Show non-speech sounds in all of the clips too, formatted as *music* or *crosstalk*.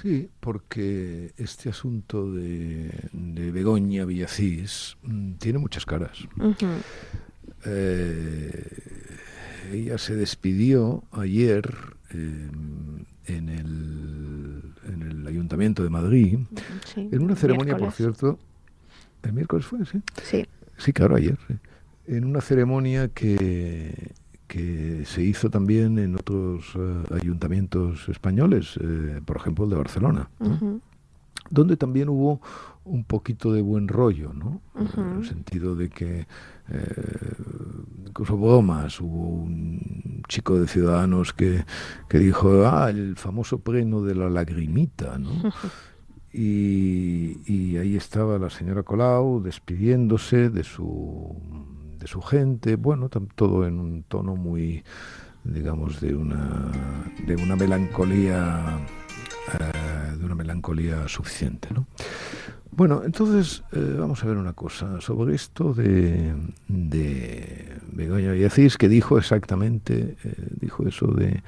Sí, porque este asunto de, Begoña Villacís mm, tiene muchas caras. Eh, ella se despidió ayer em, en, el, en, el, Ayuntamiento de Madrid, en una ceremonia, por cierto, el miércoles fue, sí. Sí. Sí, claro, ayer. En una ceremonia que, que se hizo también en otros eh, ayuntamientos españoles, eh, por ejemplo el de Barcelona, donde también hubo un poquito de buen rollo, ¿no? En el sentido de que eh, incluso hubo un chico de Ciudadanos que, que dijo, ah, el famoso pleno de la lagrimita, ¿no? *laughs* y, y ahí estaba la señora Colau despidiéndose de su de su gente, bueno, todo en un tono muy, digamos, de una, de una melancolía, eh, de una melancolía suficiente, ¿no? Bueno, entonces eh, vamos a ver una cosa sobre esto de, de Begoña Villacís, que dijo exactamente, eh, dijo eso de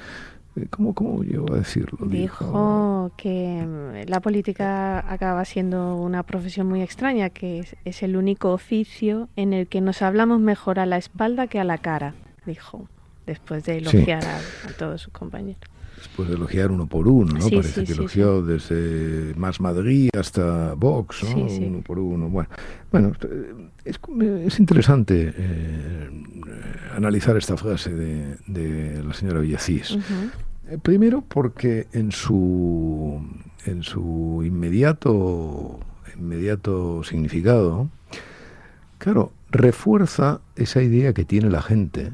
¿Cómo, ¿Cómo llegó a decirlo? Dijo, que mm, la política acaba siendo una profesión muy extraña, que es, el único oficio en el que nos hablamos mejor a la espalda que a la cara, dijo, después de elogiar a, todos sus compañeros. Después de elogiar uno por uno, ¿no? Parece que elogió desde Más Madrid hasta Vox, ¿no? Uno por uno. Bueno, bueno es, es interesante eh, analizar esta frase de, la señora Villacís. Eh, primero porque en su, en su inmediato, inmediato significado, claro, refuerza esa idea que tiene la gente,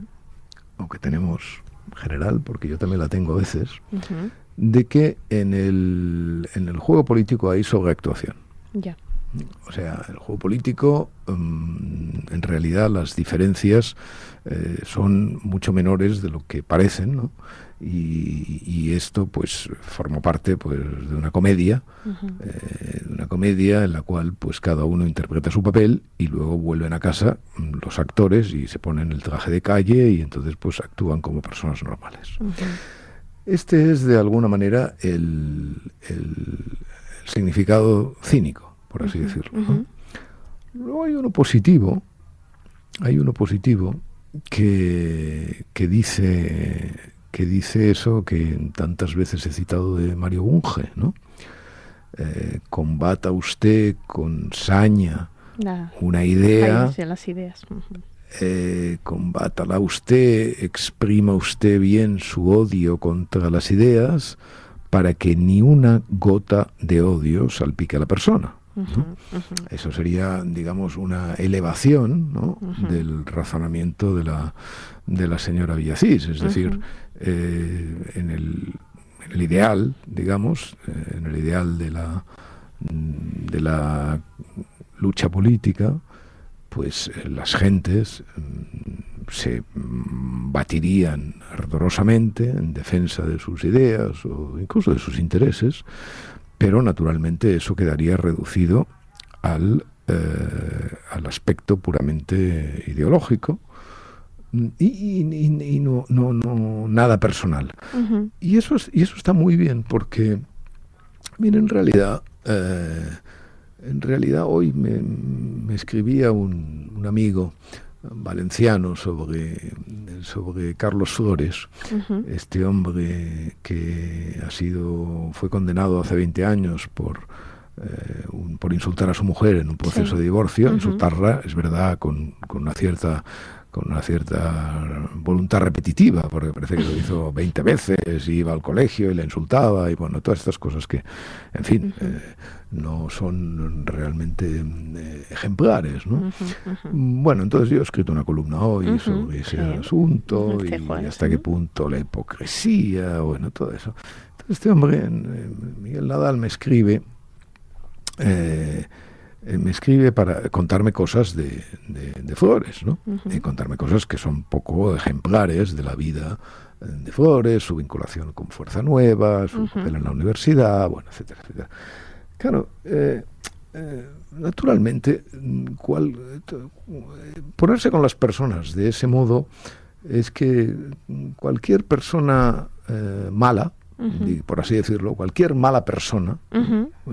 o que tenemos en general, porque yo también la tengo a veces, de que en el, en el juego político hay sobreactuación. Ya. O sea, el juego político, mm, en realidad las diferencias eh, son mucho menores de lo que parecen, ¿no? Y, esto, pues, formó parte, pues, de una comedia, eh, de una comedia en la cual, pues, cada uno interpreta su papel y luego vuelven a casa mm, los actores y se ponen el traje de calle y entonces, pues, actúan como personas normales. Este es, de alguna manera, el, significado cínico, por así decirlo. Luego hay uno positivo, hay uno positivo que, que dice que dice eso que tantas veces he citado de Mario Bunge, ¿no? Eh, combata usted con saña una idea. las ideas. Eh, combátala usted, exprima usted bien su odio contra las ideas para que ni una gota de odio salpique a la persona. Eso sería, digamos, una elevación del razonamiento de la, de la señora Villacís. Es decir, eh, en, el, ideal, digamos, eh, en el ideal de la, de la lucha política, pues eh, las gentes mm, se mm, batirían ardorosamente en defensa de sus ideas o incluso de sus intereses, pero naturalmente eso quedaría reducido al, al aspecto puramente ideológico y, no, no, no, nada personal. y, eso es, y eso está muy bien porque, miren, en realidad, eh, en realidad hoy me, escribía un, un, amigo valenciano sobre, sobre Carlos Flores, este hombre que ha sido, fue condenado hace 20 años por eh, por insultar a su mujer en un proceso de divorcio, insultarla, es verdad, con, con, una cierta con una cierta voluntad repetitiva, porque parece que lo hizo *laughs* 20 veces, y iba al colegio y le insultaba, y bueno, todas estas cosas que, en fin, eh, no son realmente eh, ejemplares, ¿no? Bueno, entonces yo he escrito una columna hoy sobre ese asunto y hasta qué punto la hipocresía, bueno, todo eso. Entonces este hombre, Miguel Nadal, me escribe... Eh, eh, me escribe para contarme cosas de, Flores, ¿no? Y contarme cosas que son poco ejemplares de la vida eh, de Flores, su vinculación con Fuerza Nueva, su papel en la universidad, bueno, etcétera, etcétera. Claro, eh, naturalmente, cual, ponerse con las personas de ese modo es que cualquier persona mala, por así decirlo, cualquier mala persona,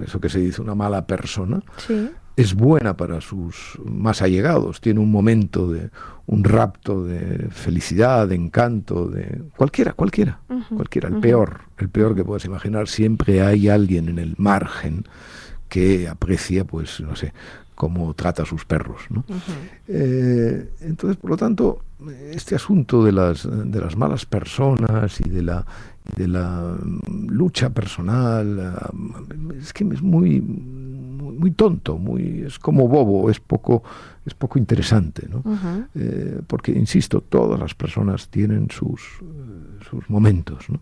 eso que se dice una mala persona, es buena para sus más allegados, tiene un momento de un rapto de felicidad, de encanto, de cualquiera, cualquiera, cualquiera, el peor, el peor que puedas imaginar, siempre hay alguien en el margen que aprecia, pues, no sé, cómo trata a sus perros. ¿no? Eh, entonces, por lo tanto, este asunto de las, de las malas personas y de la de la mm, lucha personal eh, es que es muy, muy, tonto muy es como bobo es poco es poco interesante ¿no? Eh, porque insisto todas las personas tienen sus sus momentos ¿no?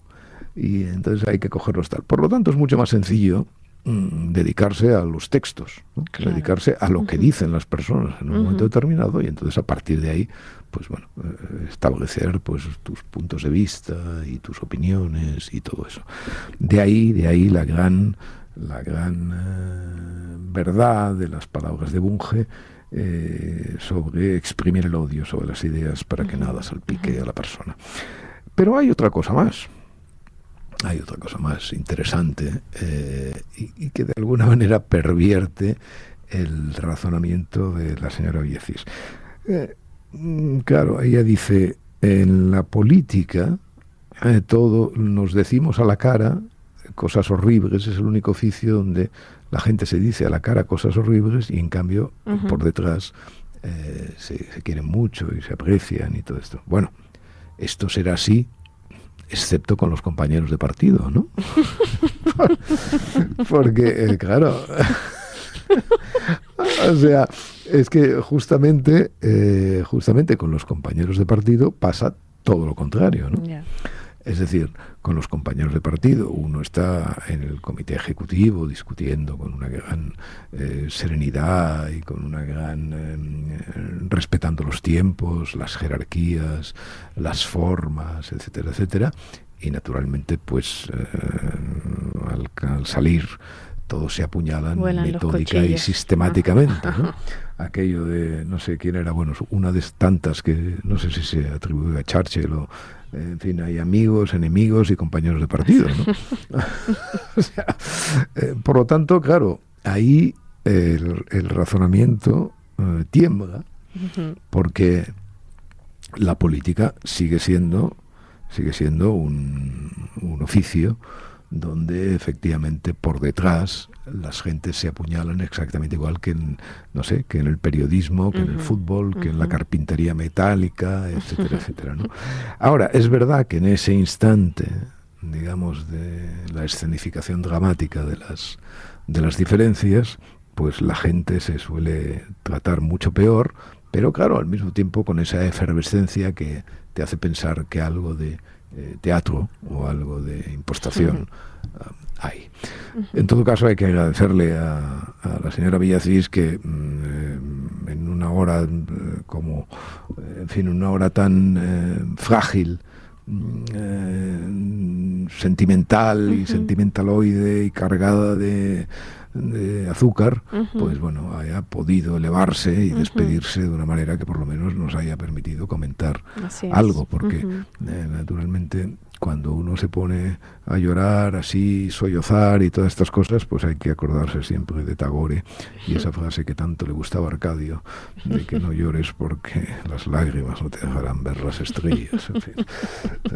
y entonces hay que cogerlos tal por lo tanto es mucho más sencillo dedicarse a los textos, dedicarse a lo que dicen las personas en un momento determinado y entonces a partir de ahí, pues bueno, eh, establecer pues tus puntos de vista y tus opiniones y todo eso. De ahí, de ahí la gran, la gran eh, verdad de las palabras de Bunge eh, sobre exprimir el odio sobre las ideas para que nada salpique a la persona. Pero hay otra cosa más hay otra cosa más interesante eh, y, que de alguna manera pervierte el razonamiento de la señora Viecis. Eh, mm, claro, ella dice, en la política eh, todo nos decimos a la cara cosas horribles, es el único oficio donde la gente se dice a la cara cosas horribles y en cambio por detrás se quieren mucho y se aprecian y todo esto. Bueno, esto será así excepto con los compañeros de partido, ¿no? *laughs* Porque, eh, claro, *laughs* o sea, es que justamente, eh, justamente con los compañeros de partido pasa todo lo contrario, ¿no? Es decir, con los compañeros de partido, uno está en el comité ejecutivo discutiendo con una gran eh, serenidad y con una gran eh, respetando los tiempos, las jerarquías, las formas, etcétera, etcétera, y naturalmente, pues eh, al, salir todos se apuñalan metódica y sistemáticamente. *laughs* Aquello de, no sé quién era, bueno, una de tantas que no sé si se atribuye a Churchill o en fin, hay amigos, enemigos y compañeros de partido. *laughs* *laughs* Eh, por lo tanto, claro, ahí el, razonamiento eh, tiembla porque la política sigue siendo sigue siendo un, un oficio donde efectivamente por detrás las gentes se apuñalan exactamente igual que en, no sé, que en el periodismo, que en el fútbol, que en la carpintería metálica, *laughs* etcétera, etcétera. ¿no? Ahora, es verdad que en ese instante, digamos, de la escenificación dramática de las, de las diferencias, pues la gente se suele tratar mucho peor, pero claro, al mismo tiempo con esa efervescencia que te hace pensar que algo de eh, teatro o algo de impostación hay. En todo caso, hay que agradecerle a, la señora Villacís que mm, eh, en una hora eh, como, en fin, una hora tan frágil, mm, sentimental y sentimentaloide y cargada de de azúcar, pues bueno, haya podido elevarse y despedirse de una manera que por lo menos nos haya permitido comentar algo, porque eh, naturalmente cuando uno se pone a llorar así, sollozar y todas estas cosas, pues hay que acordarse siempre de Tagore y esa *laughs* frase que tanto le gustaba a Arcadio, de que no llores porque las lágrimas no te dejarán ver las estrellas, en fin,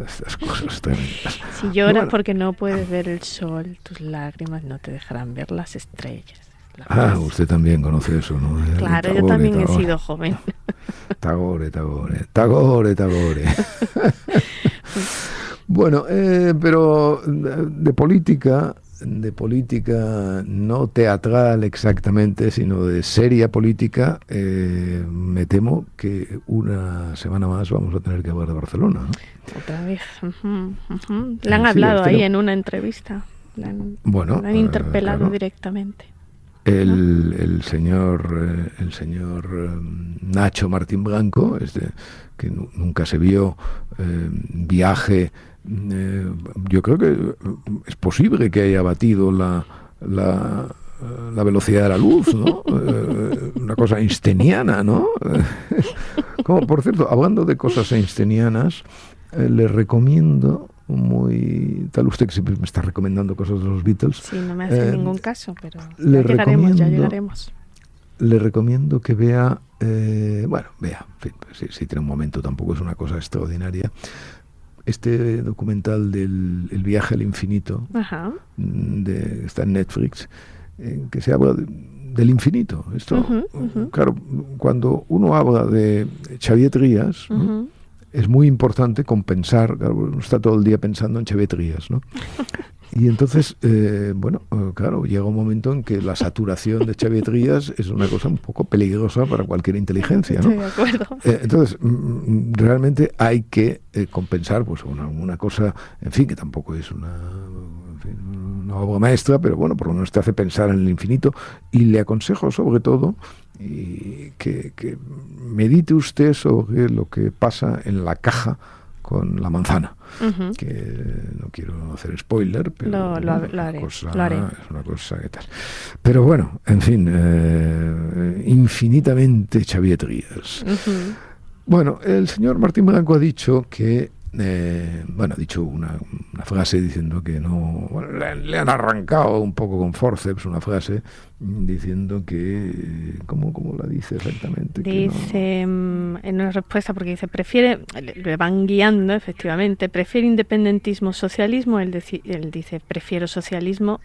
estas cosas tremendas. Si lloras porque no puedes ver el sol, tus lágrimas no te dejarán ver las estrellas. Ah, usted también conoce eso, ¿no? Claro, yo también he sido joven. Tagore, Tagore, Tagore, Tagore. *laughs* bueno, eh, pero de política de política no teatral exactamente, sino de seria política, eh, me temo que una semana más vamos a tener que hablar de Barcelona. Otra vez. Le han hablado ahí en una entrevista. Le han, bueno, han interpelado directamente. El, el, señor, eh, el señor eh, Nacho Martín Blanco, este, que nunca se vio viaje eh, yo creo que es posible que haya batido la, la, la velocidad de la luz, ¿no? *laughs* Eh, una cosa einsteiniana, ¿no? *laughs* Como, por cierto, hablando de cosas einsteinianas, eh, le recomiendo muy tal usted que siempre me está recomendando cosas de los Beatles. Sí, no me hace ningún caso, pero le ya llegaremos, ya llegaremos. Le recomiendo que vea, bueno, vea, si, si, tiene un momento, tampoco es una cosa extraordinaria, este documental del el viaje al infinito, mm, De, está en Netflix, en que se habla del infinito. Esto, claro, cuando uno habla de Xavier Trías, es muy importante compensar, claro, uno está todo el día pensando en Xavier Trías, ¿no? *laughs* Y entonces, eh, bueno, eh, claro, llega un momento en que la saturación de chavietrías es una cosa un poco peligrosa para cualquier inteligencia, ¿no? de acuerdo. Eh, entonces, mm, mm, realmente hay que compensar, pues, una, cosa, en fin, que tampoco es una, una obra maestra, pero bueno, por lo menos te hace pensar en el infinito. Y le aconsejo, sobre todo, que, que medite usted sobre lo que pasa en la caja con la manzana. Que no quiero hacer spoiler, pero lo, haré, es una cosa que tal. Pero bueno, en fin, eh, infinitamente chavieterías. Bueno, el señor Martín Blanco ha dicho que eh, bueno, ha dicho una, frase diciendo que no. le, han arrancado un poco con forceps una frase diciendo que. ¿Cómo, cómo la dice exactamente? Dice, mm, en una respuesta, porque dice, prefiere. Le van guiando, efectivamente. Prefiere independentismo socialismo. Él, dice, prefiero socialismo.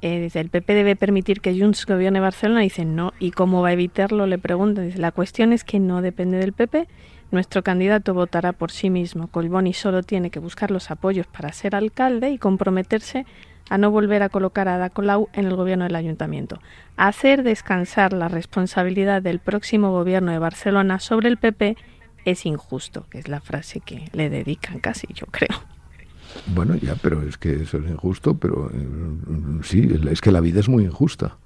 Eh, dice, el PP debe permitir que Junts gobierne Barcelona. Dice, no. ¿Y cómo va a evitarlo? Le pregunta. Dice, la cuestión es que no depende del PP nuestro candidato votará por sí mismo. Colboni solo tiene que buscar los apoyos para ser alcalde y comprometerse a no volver a colocar a Ada Colau en el gobierno del ayuntamiento. Hacer descansar la responsabilidad del próximo gobierno de Barcelona sobre el PP es injusto, que es la frase que le dedican casi, yo creo. Bueno, ya, pero es que eso es injusto, pero eh, sí, es que la vida es muy injusta.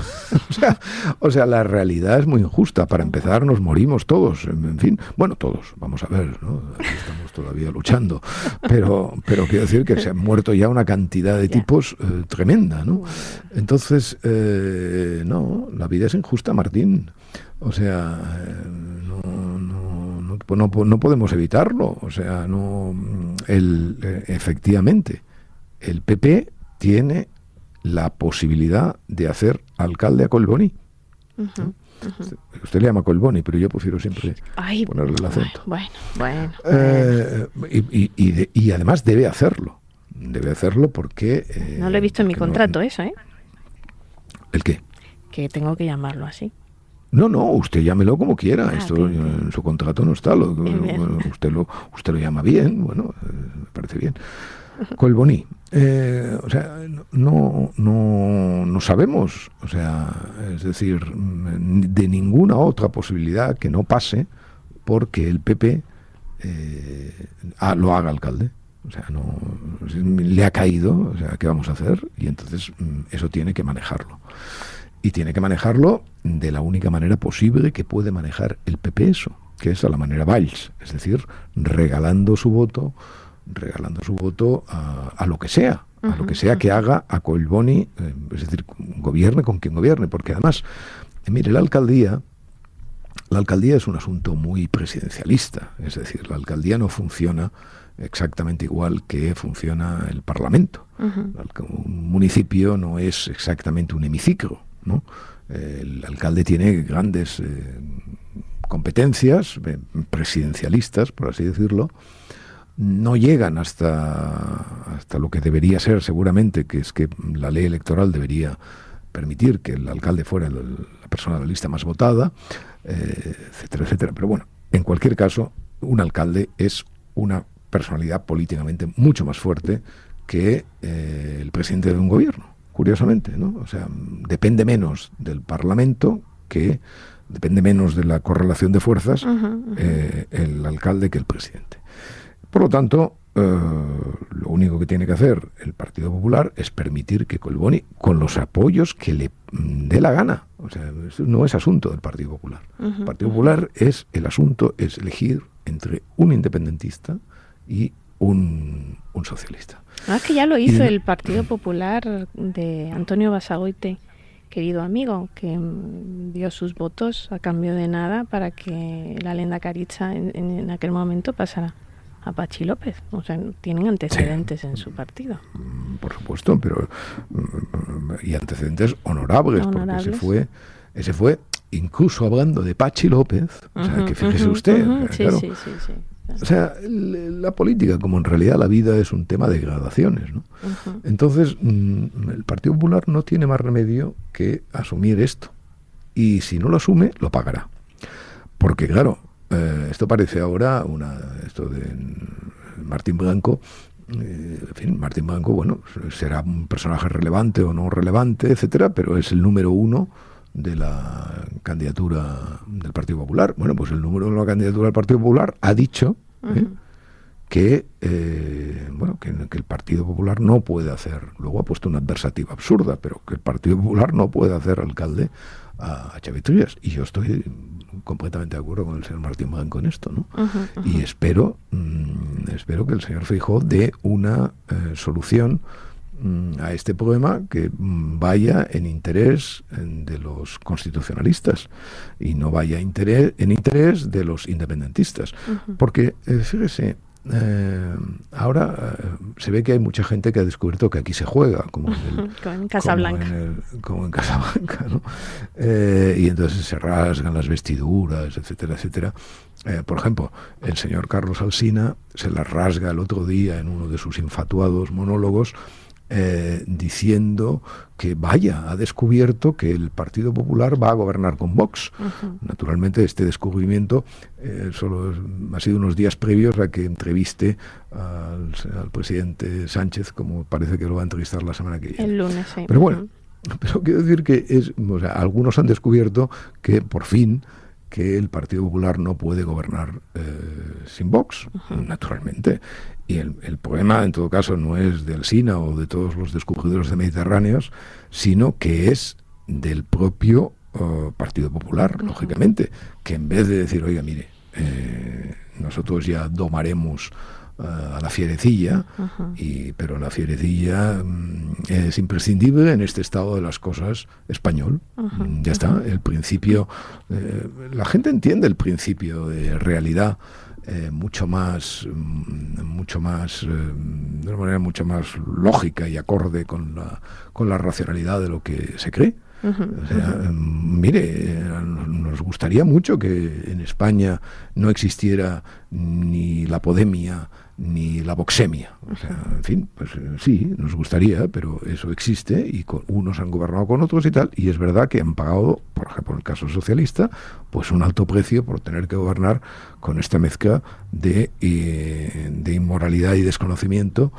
*laughs* o, sea, o sea, la realidad es muy injusta. Para empezar, nos morimos todos. En fin, bueno, todos, vamos a ver, ¿no? estamos todavía luchando. Pero, pero quiero decir que se han muerto ya una cantidad de tipos eh, tremenda, ¿no? Entonces, eh, no, la vida es injusta, Martín. O sea, eh, no, no, no, no, podemos evitarlo. O sea, no, el, efectivamente, el PP tiene la posibilidad de hacer alcalde a Colboni. Usted le llama Colboni, pero yo prefiero siempre ponerle el acento. Bueno, bueno. Eh, y, además debe hacerlo. Debe hacerlo porque... Eh, no lo he visto en mi contrato eso, ¿eh? ¿El qué? Que tengo que llamarlo así. No, no, usted llámelo como quiera. Ah, Esto en su contrato no está. Lo, usted lo usted lo llama bien. Bueno, eh, me parece bien. Colboni. *laughs* Eh, o sea, no, no, no sabemos, o sea, es decir, de ninguna otra posibilidad que no pase porque el PP eh, lo haga alcalde. O sea, no le ha caído, o sea, ¿qué vamos a hacer? Y entonces mm, eso tiene que manejarlo. Y tiene que manejarlo de la única manera posible que puede manejar el PP eso, que es a la manera Valls, es decir, regalando su voto regalando su voto a, lo que sea, a lo que sea que haga a Colboni, eh, es decir, gobierne con quien gobierne, porque además, eh, mire, la alcaldía, la alcaldía es un asunto muy presidencialista, es decir, la alcaldía no funciona exactamente igual que funciona el Parlamento. Un municipio no es exactamente un hemiciclo, ¿no? El alcalde tiene grandes eh, competencias presidencialistas, por así decirlo, no llegan hasta, hasta lo que debería ser seguramente, que es que la ley electoral debería permitir que el alcalde fuera la persona de la lista más votada, eh, etcétera, etcétera. Pero bueno, en cualquier caso, un alcalde es una personalidad políticamente mucho más fuerte que eh, el presidente de un gobierno, curiosamente, ¿no? O sea, depende menos del Parlamento que depende menos de la correlación de fuerzas eh, el alcalde que el presidente. Por lo tanto, eh, lo único que tiene que hacer el Partido Popular es permitir que Colboni, con los apoyos que le dé la gana, o sea, no es asunto del Partido Popular. el Partido Popular es el asunto, es elegir entre un independentista y un, socialista. Ah, que ya lo hizo el Partido Popular de Antonio Basagoite querido amigo, que mm, dio sus votos a cambio de nada para que la lenda Caricha en, aquel momento pasara a Pachi López. O sea, tienen antecedentes en su partido. Mm, por supuesto, pero mm, y antecedentes honorables, porque ese fue, ese fue incluso hablando de Pachi López, o sea, que fíjese usted, sí, sí, sí, o sea, la política, como en realidad la vida es un tema de gradaciones, ¿no? Entonces, mm, el Partido Popular no tiene más remedio que asumir esto. Y si no lo asume, lo pagará. Porque, claro, eh, esto parece ahora una. Esto de Martín Blanco. Eh, en fin, Martín Blanco, bueno, será un personaje relevante o no relevante, etcétera, pero es el número uno de la candidatura del Partido Popular. Bueno, pues el número de la candidatura del Partido Popular ha dicho ¿eh? que, eh, bueno, que, el Partido Popular no puede hacer, luego ha puesto una adversativa absurda, pero que el Partido Popular no puede hacer alcalde a, a Y yo estoy completamente de acuerdo con el señor Martín Blanco en esto, ¿no? Y espero, mm, espero que el señor Feijóo dé una eh, solución Mm, a este problema que mm, vaya en interés de los constitucionalistas y no vaya interés, en interés de los independentistas. Porque, eh, fíjese, eh, ahora eh, se ve que hay mucha gente que ha descubierto que aquí se juega, como en, Casablanca. *laughs* Como en, Casablanca, ¿no? y entonces se rasgan las vestiduras, etcétera, etcétera. por ejemplo, el señor Carlos Alsina se las rasga el otro día en uno de sus infatuados monólogos eh, diciendo que vaya, ha descubierto que el Partido Popular va a gobernar con Vox. Naturalmente este descubrimiento eh, solo ha sido unos días previos a que entreviste al, presidente Sánchez, como parece que lo va a entrevistar la semana que viene. El lunes, sí. Pero bueno, pero quiero decir que es, algunos han descubierto que por fin que el Partido Popular no puede gobernar eh, sin Vox, naturalmente. Y el, problema, en todo caso, no es del SINA o de todos los descubridores de Mediterráneos, sino que es del propio uh, Partido Popular, lógicamente, que en vez de decir, oiga, mire, eh, nosotros ya domaremos uh, a la fierecilla, y, pero la fierecilla mm, es imprescindible en este estado de las cosas español. ya está, el principio, eh, la gente entiende el principio de realidad eh, mucho más, mm, mucho más, eh, de una manera mucho más lógica y acorde con la, con la racionalidad de lo que se cree. Mire, nos gustaría mucho que en España no existiera ni la podemia, ni la boxemia. O sea, en fin, pues eh, sí, nos gustaría, pero eso existe y unos han gobernado con otros y tal, y es verdad que han pagado, por ejemplo, en el caso socialista, pues un alto precio por tener que gobernar con esta mezcla de, eh, de inmoralidad y desconocimiento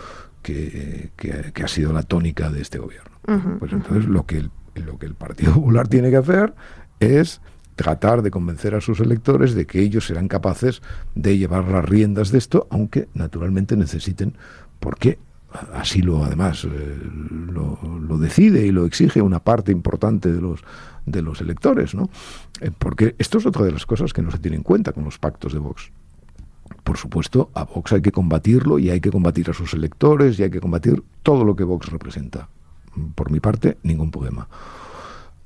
que, que, ha sido la tónica de este gobierno. pues entonces lo que, lo que el Partido Popular tiene que hacer es tratar de convencer a sus electores de que ellos serán capaces de llevar las riendas de esto, aunque naturalmente necesiten, porque así lo además eh, lo, decide y lo exige una parte importante de los de los electores, ¿no? Eh, porque esto es otra de las cosas que no se tiene en cuenta con los pactos de Vox. Por supuesto, a Vox hay que combatirlo y hay que combatir a sus electores y hay que combatir todo lo que Vox representa. Por mi parte, ningún problema.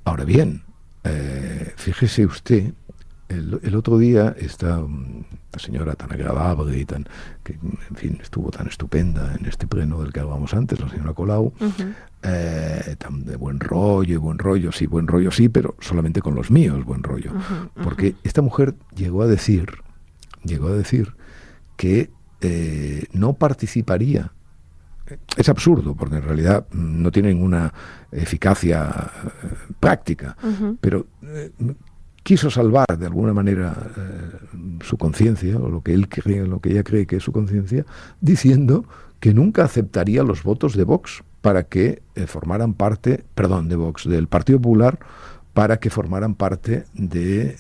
Ahora bien, eh, fíjese usted, el, otro día esta, la señora tan agradable y tan, que en fin, estuvo tan estupenda en este pleno del que hablábamos antes, la señora Colau, eh, tan de buen rollo y buen rollo, sí, buen rollo sí, pero solamente con los míos, buen rollo. Porque esta mujer llegó a decir, llegó a decir que eh, no participaría es absurdo, porque en realidad no tiene ninguna eficacia eh, práctica, pero eh, quiso salvar de alguna manera eh, su conciencia, o lo que él cree, lo que ella cree que es su conciencia, diciendo que nunca aceptaría los votos de Vox para que formaran parte, perdón, de Vox, del Partido Popular, para que formaran parte de,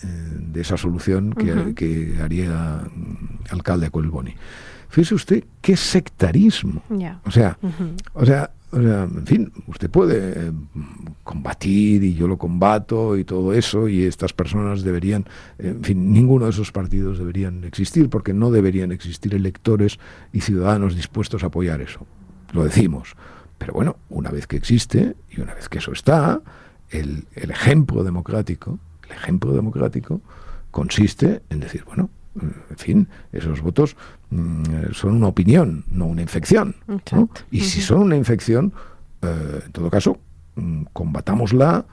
esa solución que, haría mm, alcalde Colboni. Fíjese usted qué sectarismo. O sea, o sea, en fin, usted puede eh, combatir y yo lo combato y todo eso y estas personas deberían, en fin, ninguno de esos partidos deberían existir porque no deberían existir electores y ciudadanos dispuestos a apoyar eso. Lo decimos. Pero bueno, una vez que existe y una vez que eso está, el, el ejemplo democrático, el ejemplo democrático consiste en decir, bueno, en fin, esos votos mm, son una opinión, no una infección. Y si son una infección, eh, en todo caso, mm, combatámosla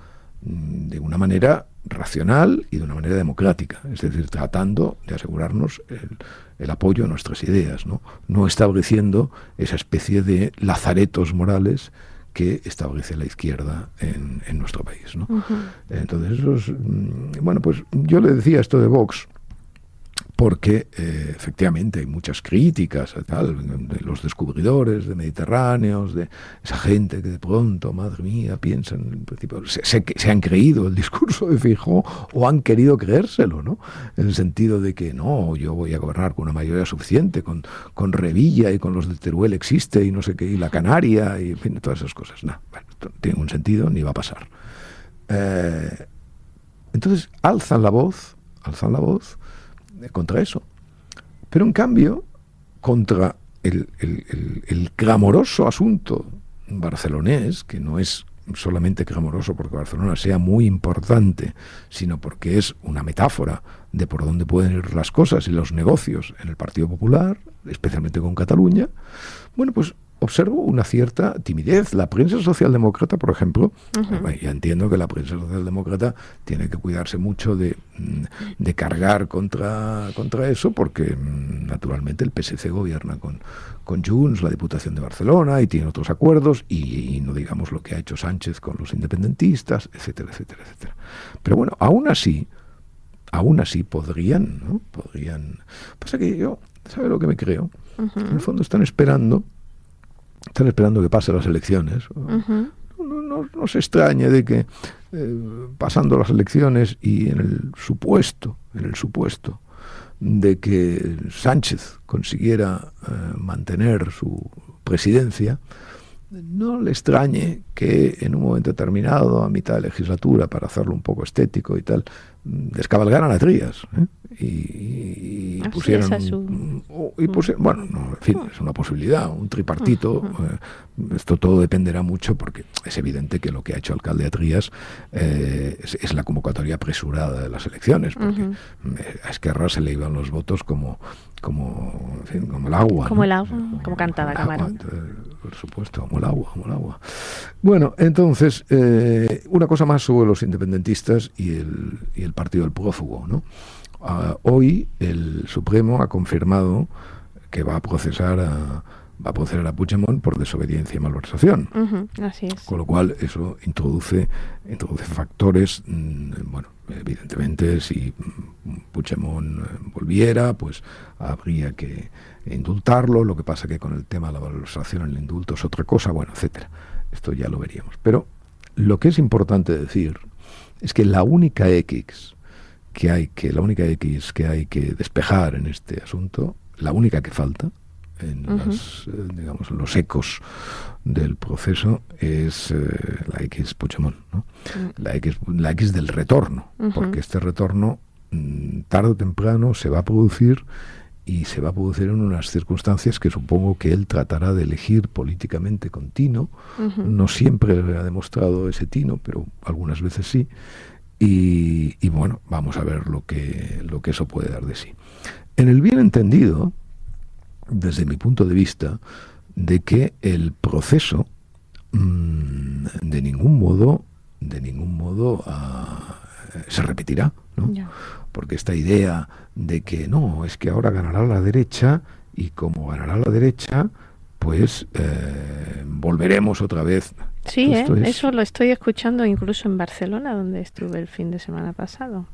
mm, de una manera racional y de una manera democrática, es decir, tratando de asegurarnos el, apoyo a nuestras ideas, ¿no? no estableciendo esa especie de lazaretos morales que establece la izquierda en, nuestro país. ¿no? Entonces, bueno, pues yo le decía esto de Vox, porque eh, efectivamente hay muchas críticas tal, de los descubridores de Mediterráneos, de esa gente que de pronto, madre mía, piensan, en principio, se, han creído el discurso de Fijó o han querido creérselo, ¿no? En el sentido de que no, yo voy a gobernar con una mayoría suficiente, con, con Revilla y con los de Teruel existe y no sé qué, y la Canaria, y en fin, todas esas cosas. No, bueno, no tiene un sentido ni va a pasar. Eh, entonces alzan la voz, alzan la voz contra eso. Pero en cambio, contra el, clamoroso asunto barcelonés, que no es solamente clamoroso porque Barcelona sea muy importante, sino porque es una metáfora de por dónde pueden ir las cosas y los negocios en el Partido Popular, especialmente con Cataluña, bueno, pues observo una cierta timidez. La prensa socialdemócrata, por ejemplo, ya entiendo que la prensa socialdemócrata tiene que cuidarse mucho de, mm, cargar contra, contra eso, porque mm, naturalmente el PSC gobierna con, con Junts, la Diputación de Barcelona, y tiene otros acuerdos, y, no digamos lo que ha hecho Sánchez con los independentistas, etcétera, etcétera, etcétera. Pero bueno, aún así, aún así podrían, ¿no? Podrían. Pasa que yo, ¿sabe lo que me creo? En el fondo están esperando están esperando que pasen las elecciones. no, se extrañe de que eh, pasando las elecciones y en el supuesto, en el supuesto de que Sánchez consiguiera eh, mantener su presidencia, no le extrañe que en un momento determinado, a mitad de legislatura, para hacerlo un poco estético y tal, descabalgaran a Trías ¿eh? y, pusieron, y bueno en fin es una posibilidad un tripartito eh, esto todo dependerá mucho porque es evidente que lo que ha hecho el alcalde de Trías eh, es, la convocatoria apresurada de las elecciones porque a Esquerra se le iban los votos como como como el agua como el agua como, cantada Camarón por supuesto como el agua como el agua bueno entonces una cosa más sobre los independentistas y el, y el partido del prófugo. ¿no? Ah, hoy el Supremo ha confirmado que va a procesar a, va a proceder a Puigdemont por desobediencia y malversación. así es. Con lo cual eso introduce, introduce factores, mm, bueno, evidentemente si Puigdemont eh, volviera, pues habría que indultarlo, lo que pasa que con el tema de la valorización en el indulto es otra cosa, bueno, etcétera. Esto ya lo veríamos. Pero lo que es importante decir es que la única X que hay que, la única X que hay que despejar en este asunto, la única que falta en, eh, digamos, los ecos del proceso es eh, la X Puigdemont, ¿no? Mm. la, X, la X del retorno, porque este retorno mm, tarde o temprano se va a producir y se va a producir en unas circunstancias que supongo que él tratará de elegir políticamente con Tino. No siempre ha demostrado ese Tino, pero algunas veces sí. Y, bueno, vamos a ver lo que, lo que eso puede dar de sí. En el bien entendido, desde mi punto de vista, de que el proceso mm, de ningún modo, de ningún modo ah, se repetirá, ¿no? porque esta idea de que no, es que ahora ganará la derecha y como ganará la derecha, pues eh, volveremos otra vez. Sí, ¿eh? eso lo estoy escuchando incluso en Barcelona, donde estuve el fin de semana pasado.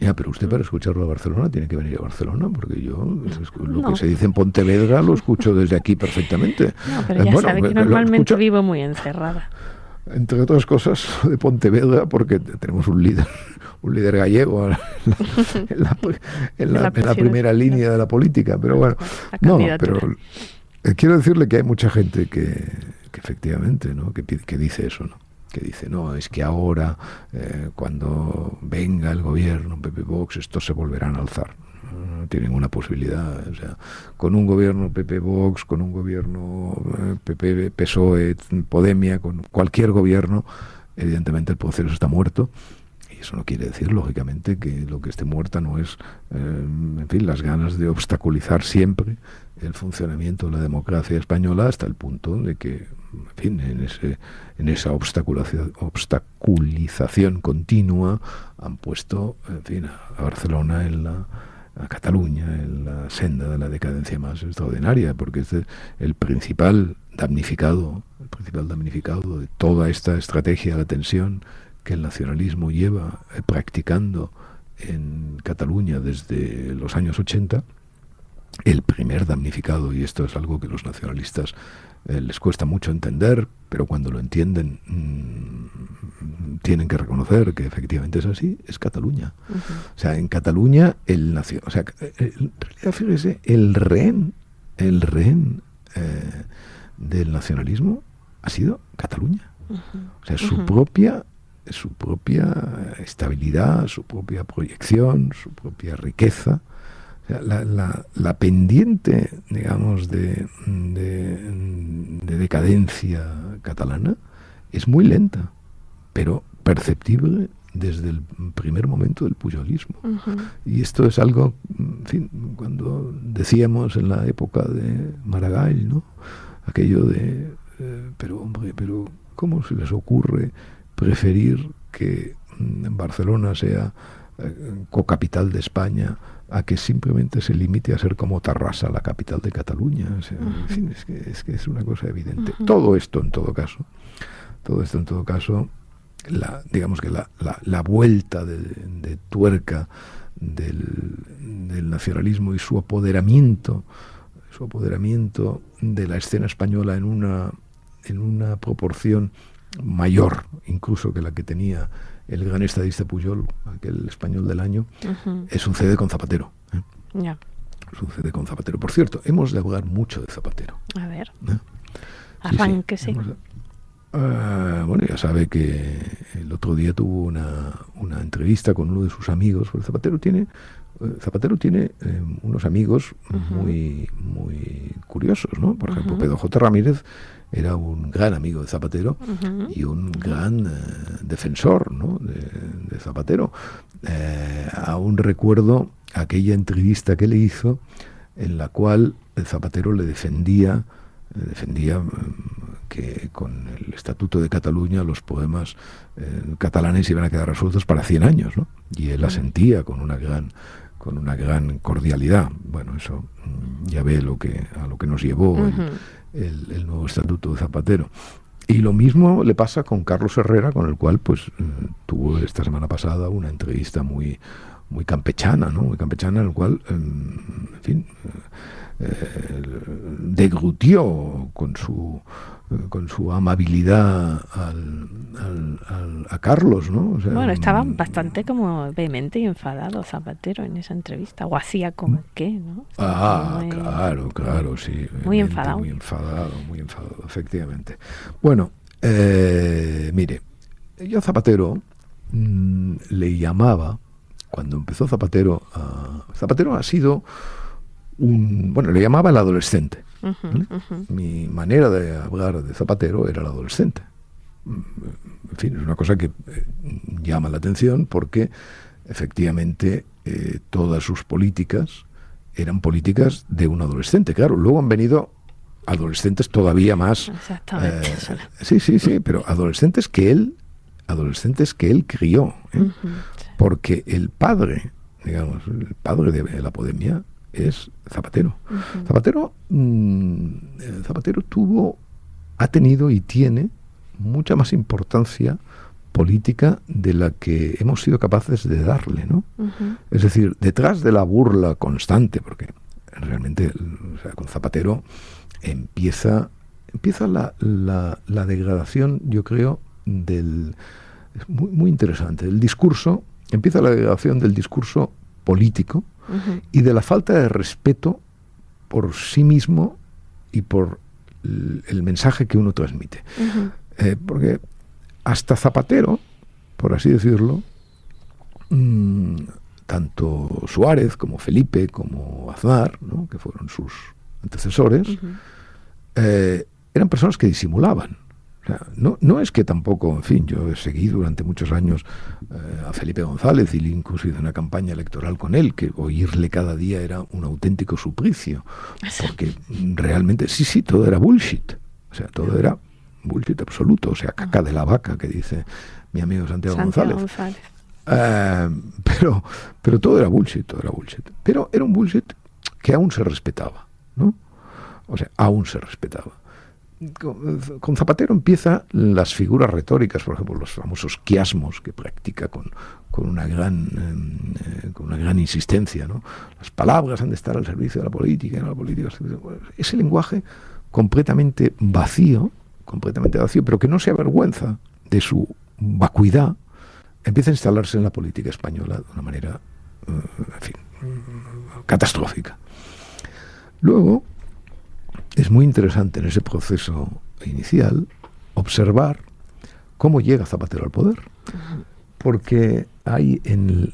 Ya, pero usted para escucharlo a Barcelona tiene que venir a Barcelona, porque yo lo que se dice en Pontevedra lo escucho desde aquí perfectamente. *laughs* No, pero ya sabe que normalmente vivo muy encerrada. Entre otras cosas, de Pontevedra, porque tenemos un líder un líder gallego en la, *laughs* primera línea de la política, pero bueno, no, pero eh, quiero decirle que hay mucha gente que, efectivamente, ¿no? Que, que dice eso, ¿no? que dice, no, es que ahora, eh, cuando venga el gobierno, PP Vox, estos se volverán a alzar. No tienen una posibilidad. O sea, con un gobierno PP Vox, con un gobierno PP, eh, PSOE, Podemia, con cualquier gobierno, evidentemente el proceso está muerto eso no quiere decir, lógicamente, que lo que esté muerta no es, eh, en fin, las ganas de obstaculizar siempre el funcionamiento de la democracia española hasta el punto de que, en fin, en, ese, en esa obstaculización continua han puesto, en fin, a Barcelona en la a Cataluña en la senda de la decadencia más extraordinaria, porque es el principal damnificado, el principal damnificado de toda esta estrategia de tensión que el nacionalismo lleva eh, practicando en Cataluña desde los años 80, el primer damnificado, y esto es algo que los nacionalistas eh, les cuesta mucho entender, pero cuando lo entienden mm, tienen que reconocer que efectivamente es así, es Cataluña. O sea, en Cataluña el nación, o sea, eh, en realidad fíjese, el rehén, el rehén del nacionalismo ha sido Cataluña. O sea, su propia su propia estabilidad, su propia proyección, su propia riqueza. la, pendiente, digamos, de, de, decadencia catalana es muy lenta, pero perceptible desde el primer momento del pujolismo. Y esto es algo, en fin, cuando decíamos en la época de Maragall, ¿no? Aquello de, eh, pero hombre, pero ¿cómo se les ocurre preferir que mm, Barcelona sea eh, co-capital de España a que simplemente se limite a ser como Tarrasa, la capital de Cataluña. En fin, es que, es una cosa evidente. Todo esto, en todo caso, todo esto, en todo caso, la, digamos que la, la, vuelta de, tuerca del, del, nacionalismo y su apoderamiento, su apoderamiento de la escena española en una, en una proporción mayor incluso que la que tenía el gran estadista Pujol, aquel español del año, es un CD con Zapatero. ¿eh? Un CD con Zapatero. Por cierto, hemos de hablar mucho de Zapatero. A ver. ¿Eh? Arránquese. Ah, bueno, ya sabe que el otro día tuvo una, una entrevista con uno de sus amigos. Zapatero tiene, eh, Zapatero tiene unos amigos muy, muy curiosos, ¿no? Por ejemplo, Pedro J. Ramírez era un gran amigo de Zapatero y un gran eh, defensor ¿no? de, Zapatero. Eh, aún recuerdo aquella entrevista que le hizo en la cual Zapatero le defendía, defendía mm, que con el Estatuto de Cataluña los poemas eh, catalanes iban a quedar resueltos para 100 años, ¿no? Y él asentía con una gran con una gran cordialidad. Bueno, eso mm, ya ve lo que a lo que nos llevó el, nuevo estatuto de Zapatero. Y lo mismo le pasa con Carlos Herrera, con el cual pues mm, tuvo esta semana pasada una entrevista muy muy campechana, ¿no? Muy campechana, en el cual, em, en fin, eh, eh, degrutió con su con su amabilidad al, a Carlos, ¿no? bueno, estaba bastante como vehemente y enfadado Zapatero en esa entrevista, o hacía como que, ¿no? ah, claro, claro, sí. Muy enfadado. Muy enfadado, muy enfadado, efectivamente. Bueno, eh, mire, yo Zapatero mm, le llamaba, cuando empezó Zapatero, Zapatero ha sido un, bueno, le llamaba el adolescente mi manera de hablar de Zapatero era el adolescente. En fin, es una cosa que eh, llama la atención porque efectivamente eh, todas sus políticas eran políticas de un adolescente. Claro, luego han venido adolescentes todavía más. Exactamente. Eh, sí, sí, sí, pero adolescentes que él, adolescentes que él crió, porque el padre, digamos, el padre de la podemia es Zapatero. Zapatero, mm, eh, Zapatero tuvo, ha tenido y tiene mucha más importancia política de la que hemos sido capaces de darle, ¿no? Es decir, detrás de la burla constante, porque realmente con Zapatero empieza, empieza la, la, degradación, yo creo, del... Es muy, muy interesante. El discurso, empieza la degradación del discurso político y de la falta de respeto por sí mismo y por el, mensaje que uno transmite. Eh, porque hasta Zapatero, por así decirlo, mm, tanto Suárez como Felipe como Aznar, que fueron sus antecesores, eh, eran personas que disimulaban. No, no es que tampoco, en fin, yo he seguido durante muchos años eh, a Felipe González y incluso hice una campaña electoral con él, que oírle cada día era un auténtico suplicio, porque realmente, sí, sí, todo era bullshit. O sea, todo era bullshit absoluto, o sea, caca de la vaca que dice mi amigo Santiago, González. Eh, pero, pero todo era bullshit, todo era bullshit. Pero era un bullshit que aún se respetaba, ¿no? O sea, aún se respetaba. Con, Zapatero empieza las figuras retóricas, por ejemplo, los famosos quiasmos que practica con, una gran eh, con una gran insistencia, ¿no? Las palabras han de estar al servicio de la política, ¿no? la política ese lenguaje completamente vacío completamente vacío, pero que no se avergüenza de su vacuidad, empieza a instalarse en la política española de una manera, eh, catastrófica. Luego, es muy interesante en ese proceso inicial observar cómo llega Zapatero al poder. Porque hay en,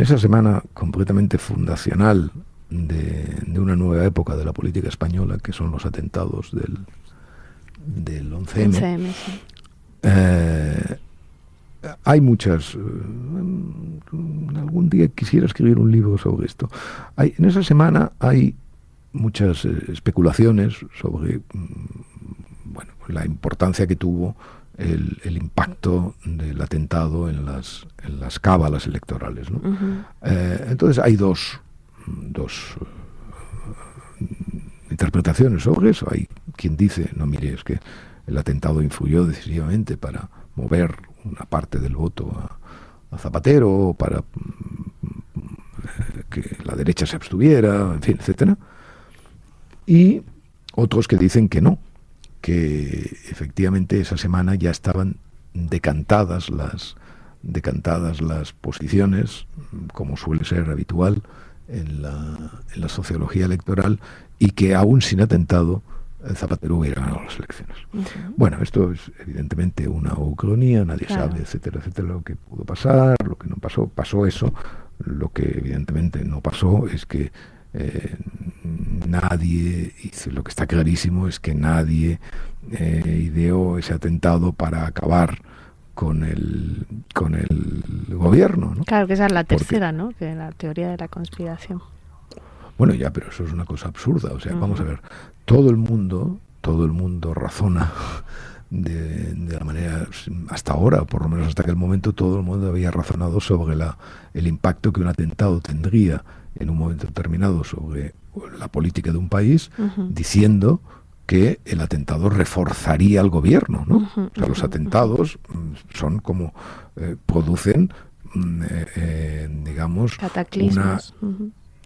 esa semana completamente fundacional de, de, una nueva época de la política española, que son los atentados del del 11M. Eh, hay muchas. Eh, algún día quisiera escribir un libro sobre esto. Hay, en esa semana hay muchas eh, especulaciones sobre mm, bueno, la importancia que tuvo el, impacto del atentado en las, en las cábalas electorales. entonces hay dos, dos interpretaciones sobre eso. Hay quien dice, no mire, es que el atentado influyó decisivamente para mover una parte del voto a, Zapatero, para mm, que la derecha se abstuviera, en fin, etcétera. Y otros que dicen que no, que efectivamente esa semana ya estaban decantadas las decantadas las posiciones, como suele ser habitual en la, en la sociología electoral, y que aún sin atentado Zapatero hubiera ganado las elecciones. Bueno, esto es evidentemente una ucronía, nadie sabe, etcétera, etcétera, lo que pudo pasar, lo que no pasó, pasó eso. Lo que evidentemente no pasó es que eh, nadie, lo que está clarísimo es que nadie eh, ideó ese atentado para acabar con el con el gobierno. ¿no? Claro que esa es la tercera, ¿no? Que la teoría de la conspiración. Bueno, ya, pero eso es una cosa absurda. O sea, vamos a ver, todo el mundo, todo el mundo razona de, la manera, hasta ahora, por lo menos hasta aquel momento, todo el mundo había razonado sobre la, el impacto que un atentado tendría en un momento determinado sobre la política de un país, diciendo que el atentado reforzaría al gobierno, ¿no? o sea, los atentados mm, son como eh, producen, mm, eh, eh, digamos, una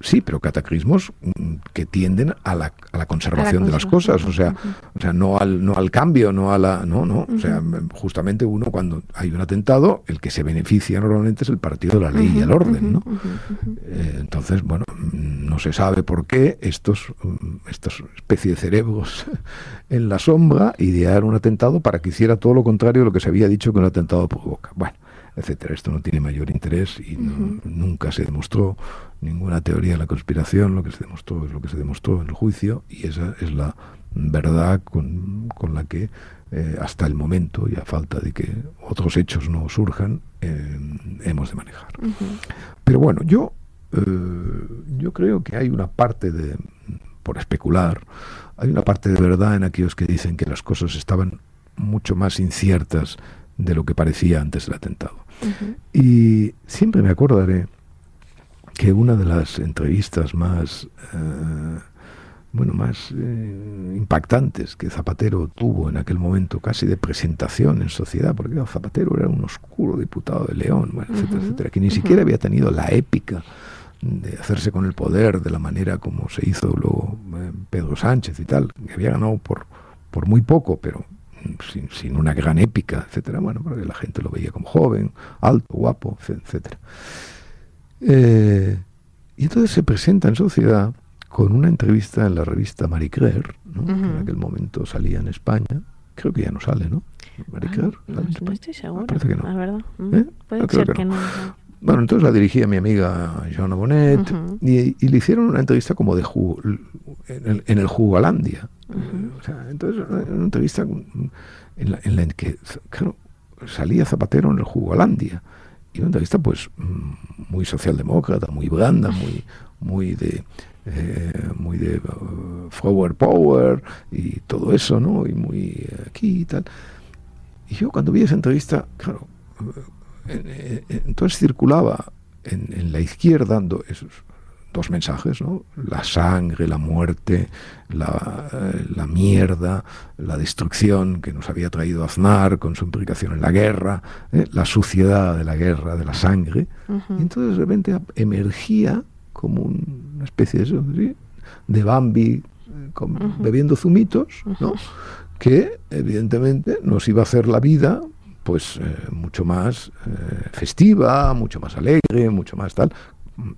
Sí, pero cataclismos mm, que tienden a la, a la conservación de las cosas, o sea, o sea, no al no al cambio, no a la no, no, o sea, justamente uno cuando hay un atentado, el que se beneficia normalmente es el partido de la ley y el orden, ¿no? Eh, entonces, bueno, mm, no se sabe por qué estos mm, estas especie de cerebros *laughs* en la sombra idearon un atentado para que hiciera todo lo contrario de lo que se había dicho que un atentado provoca. Bueno, etcétera. Esto no tiene mayor interés y nunca se demostró ninguna teoría de la conspiración. Lo que se demostró es lo que se demostró en el juicio y esa es la verdad con, la que eh, hasta el momento, y a falta de que otros hechos no surjan, eh, hemos de manejar. Pero bueno, yo, eh, yo creo que hay una parte de, por especular, hay una parte de verdad en aquellos que dicen que las cosas estaban mucho más inciertas de lo que parecía antes del atentado. Y siempre me acordaré que una de las entrevistas más eh, bueno más eh, impactantes que Zapatero tuvo en aquel momento casi de presentación en sociedad porque Zapatero era un oscuro diputado de León etcétera etcétera que ni siquiera había tenido la épica de hacerse con el poder de la manera como se hizo luego eh, Pedro Sánchez y tal que había ganado por por muy poco pero sin, sin, una gran épica, etcétera, bueno, porque la gente lo veía como joven, alto, guapo, etcétera. Eh, y entonces se presenta en sociedad con una entrevista en la revista Marie Claire, que en aquel momento salía en España. Creo que ya no sale, ¿no? Marie Claire. no, estoy seguro. Parece que no. La verdad. ¿Eh? Puede ser que, no. Bueno, entonces la dirigía mi amiga Joana Bonet y, le hicieron una entrevista como de jugo, en, el, en el O sea, entonces una entrevista en la, en la que claro, salía Zapatero en el Jugalandia y una entrevista pues mm, muy socialdemócrata, muy blanda, muy, muy de eh, muy de uh, forward power y todo eso, ¿no? Y muy eh, aquí y tal. Y yo cuando vi esa entrevista, claro, eh, entonces circulaba en, en, la izquierda dando esos dos mensajes, ¿no? La sangre, la muerte, la, eh, la, mierda, la destrucción que nos había traído Aznar con su implicación en la guerra, ¿eh? la suciedad de la guerra, de la sangre. Y entonces de repente emergía como una especie de, de Bambi bebiendo zumitos, ¿no? que evidentemente nos iba a hacer la vida pues eh, mucho más festiva, mucho más alegre, mucho más tal,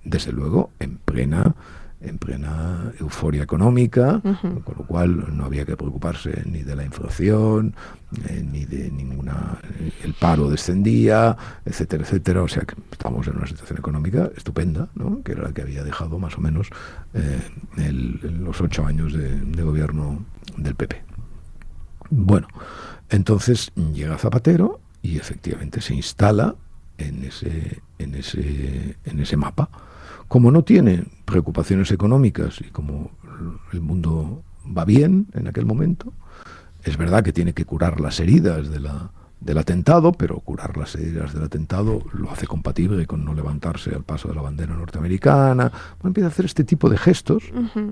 desde luego, en plena en plena euforia económica, con lo cual no había que preocuparse ni de la inflación, eh, ni de ninguna... el paro descendía, etcétera, etcétera. O sea que estamos en una situación económica estupenda, ¿no? que era la que había dejado más o menos eh, los ocho años de, de, gobierno del PP. Bueno, entonces llega Zapatero y efectivamente se instala en ese, en ese, en ese mapa. Como no tiene preocupaciones económicas y como el mundo va bien en aquel momento, es verdad que tiene que curar las heridas de la, del atentado, pero curar las heridas del atentado lo hace compatible con no levantarse al paso de la bandera norteamericana. empieza a hacer este tipo de gestos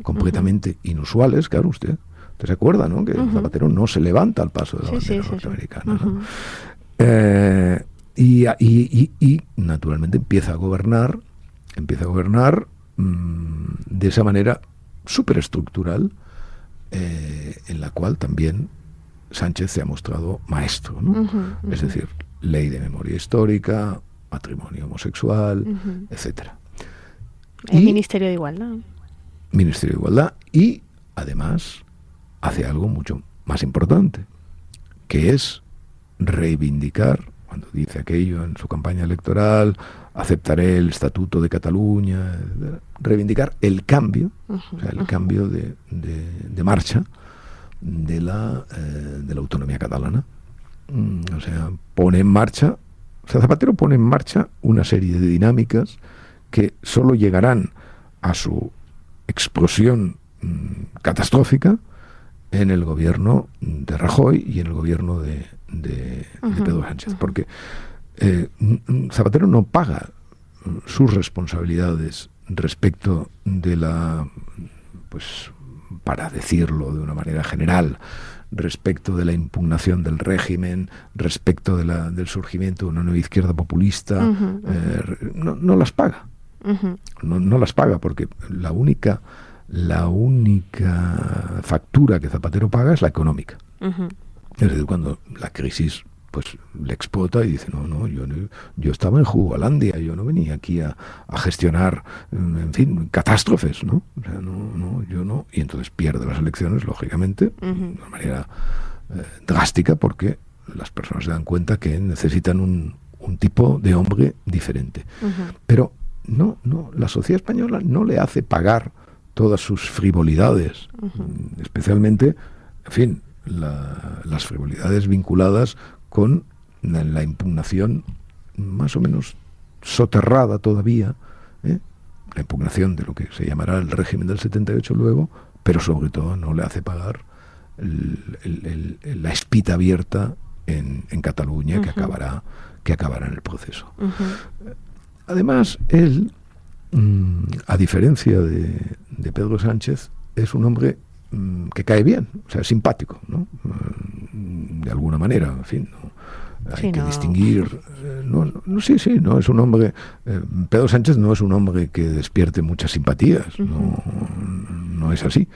completamente inusuales, claro, usted. ¿Usted se acuerda, no? Que Zapatero no se levanta al paso de la bandera norteamericana. Eh, y, naturalmente empieza a gobernar, empieza a gobernar mm, de esa manera superestructural, eh, en la cual también Sánchez se ha mostrado maestro. Es decir, ley de memoria histórica, matrimonio homosexual, etcétera. El Ministerio de Igualdad. Ministerio de Igualdad y además hace algo mucho más importante, que es reivindicar cuando dice aquello en su campaña electoral, aceptaré el Estatuto de Cataluña, reivindicar el cambio, o sea, el cambio de, marcha de la, eh, de la autonomía catalana. Mm, o sea, pone en marcha, o sea, Zapatero pone en marcha una serie de dinámicas que solo llegarán a su explosión mm, catastrófica en el gobierno de Rajoy y en el gobierno de, de, Pedro Sánchez, porque eh, Zapatero no paga sus responsabilidades respecto de la, pues, para decirlo de una manera general, respecto de la impugnación del régimen, respecto de la, del surgimiento de una nueva izquierda populista, eh, no, las paga. no, no, las paga porque la única, la única factura que Zapatero paga es la económica. Es decir, cuando la crisis pues le explota y dice, no, no, yo, yo estaba en Jugolandia, yo no venía aquí a, gestionar, en fin, catástrofes, ¿no? O sea, no, no, yo no. Y entonces pierde las elecciones, lógicamente, de una manera eh, drástica, porque las personas se dan cuenta que necesitan un, un tipo de hombre diferente. Pero no, no, la sociedad española no le hace pagar todas sus frivolidades, especialmente, en fin, las frivolidades vinculadas con la, impugnación más o menos soterrada todavía, ¿eh? la impugnación de lo que se llamará el régimen del 78 luego, pero sobre todo no le hace pagar la espita abierta en, Cataluña que acabará que acabará en el proceso. Además, él mm, a diferencia de, Pedro Sánchez, es un hombre que cae bien, o sea, es simpático, ¿no? Mm, de alguna manera, en fin, hay que distinguir. Eh, no, no, sí, sí, no es un hombre. Eh, Pedro Sánchez no es un hombre que despierte muchas simpatías, no, no es así.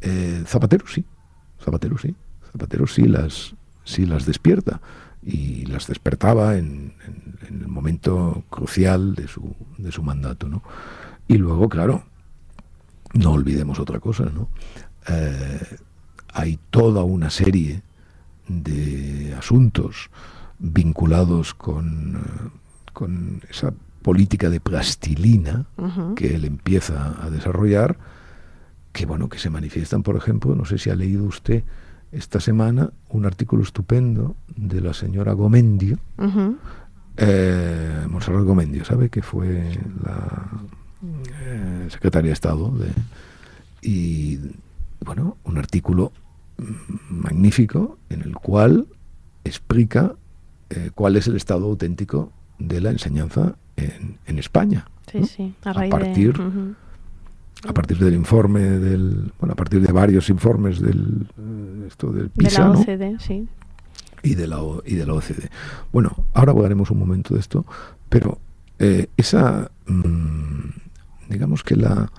Eh, Zapatero sí, Zapatero sí, Zapatero sí las, sí las despierta y las despertaba en, el momento crucial de su, de su mandato, ¿no? Y luego, claro, no olvidemos otra cosa, ¿no? Hay toda una serie de asuntos vinculados con, eh, con esa política de plastilina que él empieza a desarrollar, que bueno, que se manifiestan, por ejemplo, no sé si ha leído usted esta semana un artículo estupendo de la señora Gomendio, eh, Monserrat Gomendio, ¿sabe? Que fue la eh, secretaria de Estado de, y bueno, un artículo magnífico en el cual explica eh, cuál es el estado auténtico de la enseñanza en, España. Sí, sí, a, partir, a partir del informe del, bueno, a partir de varios informes del, eh, esto del PISA, de la OCDE, sí. Y de la, y de la OCDE. Bueno, ahora hablaremos un momento de esto, pero eh, esa, mm, digamos que la,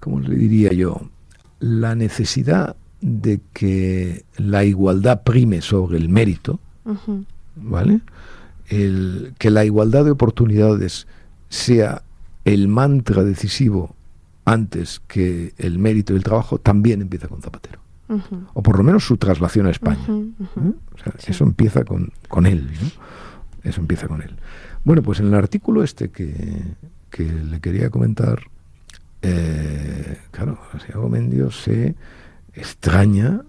¿cómo le diría yo? La necesidad de que la igualdad prime sobre el mérito, ¿vale? El, que la igualdad de oportunidades sea el mantra decisivo antes que el mérito y el trabajo, también empieza con Zapatero. O por lo menos su traslación a España. ¿eh? Eso empieza con, con él. Eso empieza con él. Bueno, pues en el artículo este que, que le quería comentar, eh, claro, Santiago Mendio se extraña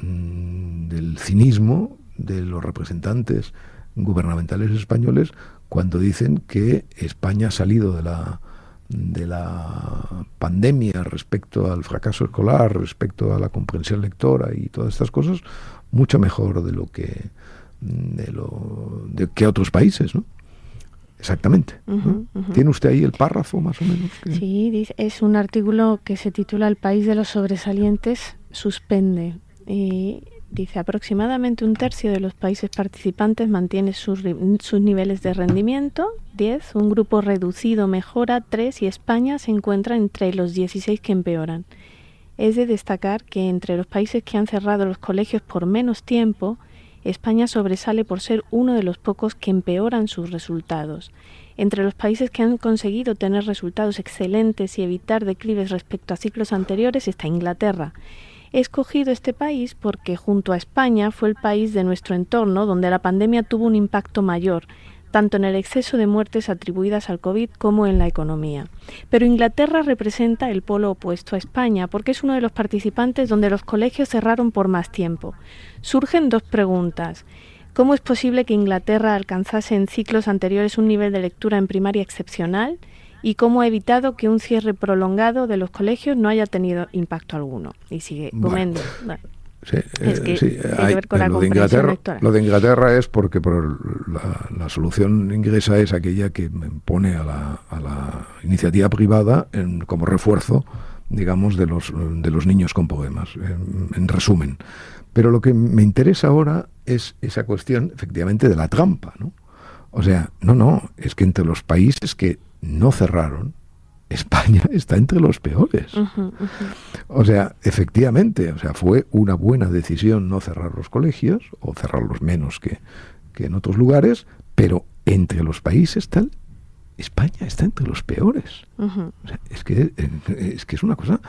mm, del cinismo de los representantes gubernamentales españoles cuando dicen que España ha salido de la de la pandemia respecto al fracaso escolar, respecto a la comprensión lectora y todas estas cosas, mucho mejor de lo que de lo que otros países, ¿no? Exactamente. ¿Tiene usted ahí el párrafo más o menos? Sí, es un artículo que se titula El país de los sobresalientes suspende. Y dice, aproximadamente un tercio de los países participantes mantiene sus, sus niveles de rendimiento, 10, un grupo reducido mejora, 3 y España se encuentra entre los 16 que empeoran. Es de destacar que entre los países que han cerrado los colegios por menos tiempo, España sobresale por ser uno de los pocos que empeoran sus resultados. Entre los países que han conseguido tener resultados excelentes y evitar declives respecto a ciclos anteriores está Inglaterra, He escogido este país porque junto a España fue el país de nuestro entorno donde la pandemia tuvo un impacto mayor, tanto en el exceso de muertes atribuidas al COVID como en la economía. Pero Inglaterra representa el polo opuesto a España porque es uno de los participantes donde los colegios cerraron por más tiempo. Surgen dos preguntas. ¿Cómo es posible que Inglaterra alcanzase en ciclos anteriores un nivel de lectura en primaria excepcional? y cómo ha evitado que un cierre prolongado de los colegios no haya tenido impacto alguno. Y sigue comiendo. Sí, es que lo, de Inglaterra, lo de Inglaterra es porque la, solución inglesa es aquella que pone a la, a la iniciativa privada en, como refuerzo, digamos, de los, de los niños con poemas, en, en, resumen. Pero lo que me interesa ahora es esa cuestión, efectivamente, de la trampa, ¿no? O sea, no, no, es que entre los países que no cerraron, España *laughs* está entre los peores. O sea, efectivamente, o sea, fue una buena decisión no cerrar los colegios, o cerrarlos menos que, en otros lugares, pero entre los países tal, España está entre los peores. es que es que es una cosa,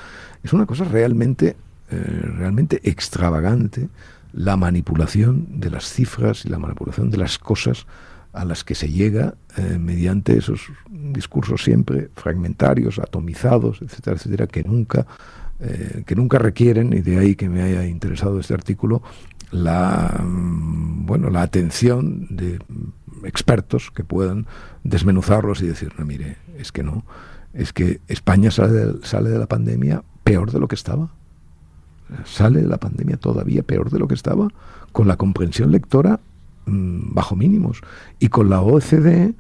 es una cosa realmente, eh, realmente extravagante la manipulación de las cifras y la manipulación de las cosas a las que se llega eh, mediante esos discursos siempre fragmentarios, atomizados, etcétera, etcétera, que nunca, eh, que nunca requieren, y de ahí que me haya interesado este artículo, la, mm, bueno, la atención de expertos que puedan desmenuzarlos y decir, no, mire, es que no, es que España sale sale de la pandemia peor de lo que estaba. Sale de la pandemia todavía peor de lo que estaba, con la comprensión lectora Mm, bajo mínimos y con la OCDE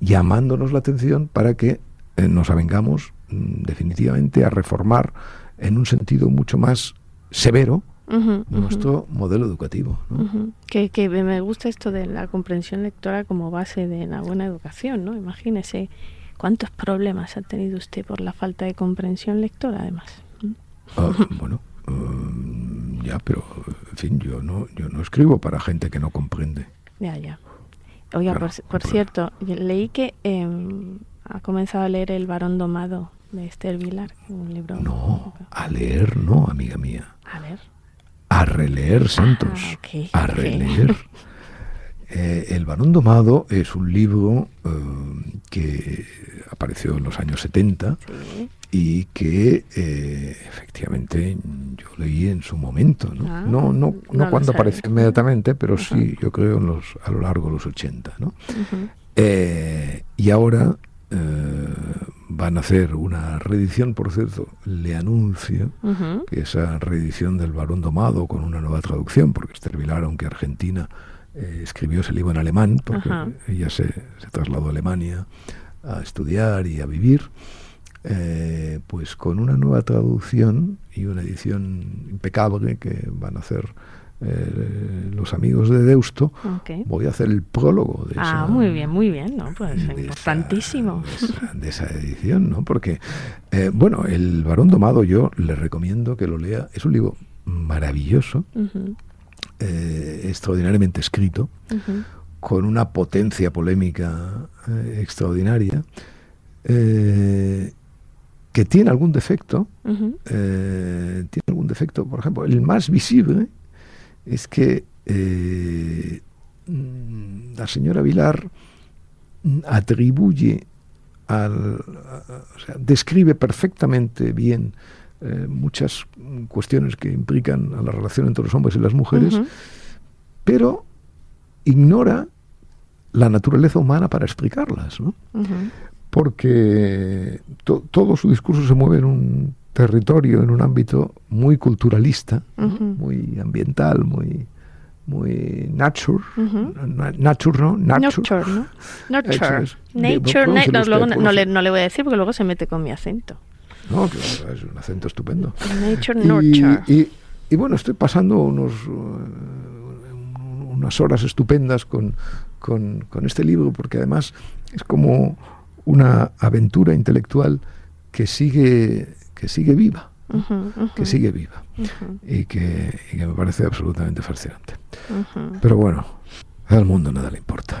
llamándonos la atención para que eh, nos avengamos mm, definitivamente a reformar en un sentido mucho más severo nuestro modelo educativo. que, que, me gusta esto de la comprensión lectora como base de la buena educación, ¿no? Imagínese cuántos problemas ha tenido usted por la falta de comprensión lectora, además. Ah, bueno, um, ya, pero en fin, yo no, yo no escribo para gente que no comprende. Ya, ya. Oiga, por, cierto, leí que em, ha comenzado a leer El varón domado de Esther Vilar, un libro. No, a leer no, amiga mía. A leer. A releer, Santos. Ah, a releer. *laughs* Eh, el varón domado es un libro eh, que apareció en los años 70 y que eh, efectivamente yo leí en su momento, ¿no? Ah, no, no, no, cuando apareció inmediatamente, pero sí, yo creo en los, a lo largo de los 80, ¿no? Eh, y ahora van a hacer una reedición, por cierto, le anuncio que esa reedición del Varón Domado con una nueva traducción, porque Esther Vilar, aunque Argentina, escribió ese libro en alemán, porque ella se, se trasladó a Alemania a estudiar y a vivir. Eh, pues con una nueva traducción y una edición impecable que van a hacer eh, los amigos de Deusto, voy a hacer el prólogo de ah, muy bien, muy bien, ¿no? Pues importantísimo. de, esa, edición, ¿no? Porque, eh, bueno, El varón domado yo le recomiendo que lo lea. Es un libro maravilloso, extraordinariamente escrito, con una potencia polémica extraordinaria que tiene algún defecto, eh, tiene algún defecto, por ejemplo, el más visible es que eh, la señora Vilar atribuye al, o sea, describe perfectamente bien eh, muchas cuestiones que implican a la relación entre los hombres y las mujeres, pero ignora la naturaleza humana para explicarlas. ¿no? porque todo su discurso se mueve en un territorio, en un ámbito muy culturalista, muy ambiental, muy muy nature, nature, ¿no? Nature, ¿no? *laughs* Nature. Nature, luego no, le, no le voy a decir porque luego se mete con mi acento. No, claro, es un acento estupendo. Nature, nurture. Y, y, bueno, estoy pasando unos, uh, unas horas estupendas con, con, con este libro porque además es como una aventura intelectual que sigue, que sigue viva, que sigue viva y, que, y, que, me parece absolutamente fascinante. Pero bueno, al mundo nada le importa.